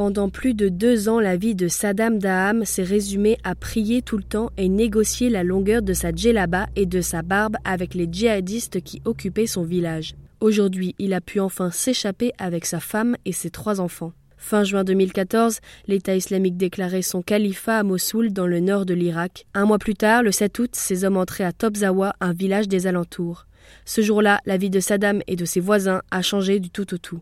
Pendant plus de deux ans, la vie de Saddam Daham s'est résumée à prier tout le temps et négocier la longueur de sa djellaba et de sa barbe avec les djihadistes qui occupaient son village. Aujourd'hui, il a pu enfin s'échapper avec sa femme et ses trois enfants. Fin juin 2014, l'État islamique déclarait son califat à Mossoul, dans le nord de l'Irak. Un mois plus tard, le 7 août, ses hommes entraient à Tobzawa, un village des alentours. Ce jour-là, la vie de Saddam et de ses voisins a changé du tout au tout.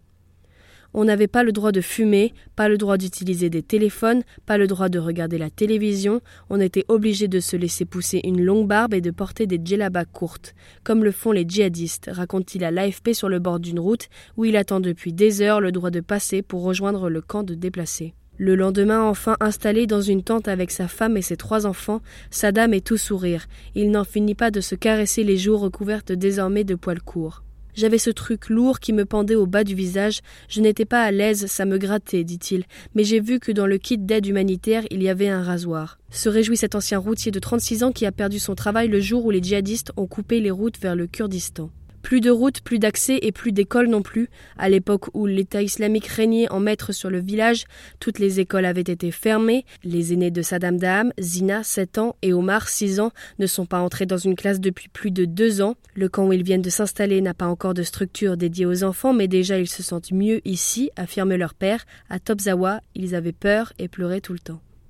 On n'avait pas le droit de fumer, pas le droit d'utiliser des téléphones, pas le droit de regarder la télévision, on était obligé de se laisser pousser une longue barbe et de porter des djellabas courtes, comme le font les djihadistes, raconte-t-il à l'AFP sur le bord d'une route où il attend depuis des heures le droit de passer pour rejoindre le camp de déplacés. Le lendemain, enfin installé dans une tente avec sa femme et ses trois enfants, Saddam est tout sourire. Il n'en finit pas de se caresser les joues recouvertes désormais de poils courts. J'avais ce truc lourd qui me pendait au bas du visage. Je n'étais pas à l'aise, ça me grattait, dit-il. Mais j'ai vu que dans le kit d'aide humanitaire, il y avait un rasoir. Se réjouit cet ancien routier de 36 ans qui a perdu son travail le jour où les djihadistes ont coupé les routes vers le Kurdistan. Plus de routes, plus d'accès et plus d'écoles non plus. À l'époque où l'État islamique régnait en maître sur le village, toutes les écoles avaient été fermées. Les aînés de Saddam Daham, Zina, 7 ans, et Omar, 6 ans, ne sont pas entrés dans une classe depuis plus de deux ans. Le camp où ils viennent de s'installer n'a pas encore de structure dédiée aux enfants, mais déjà ils se sentent mieux ici, affirme leur père. À Topzawa, ils avaient peur et pleuraient tout le temps.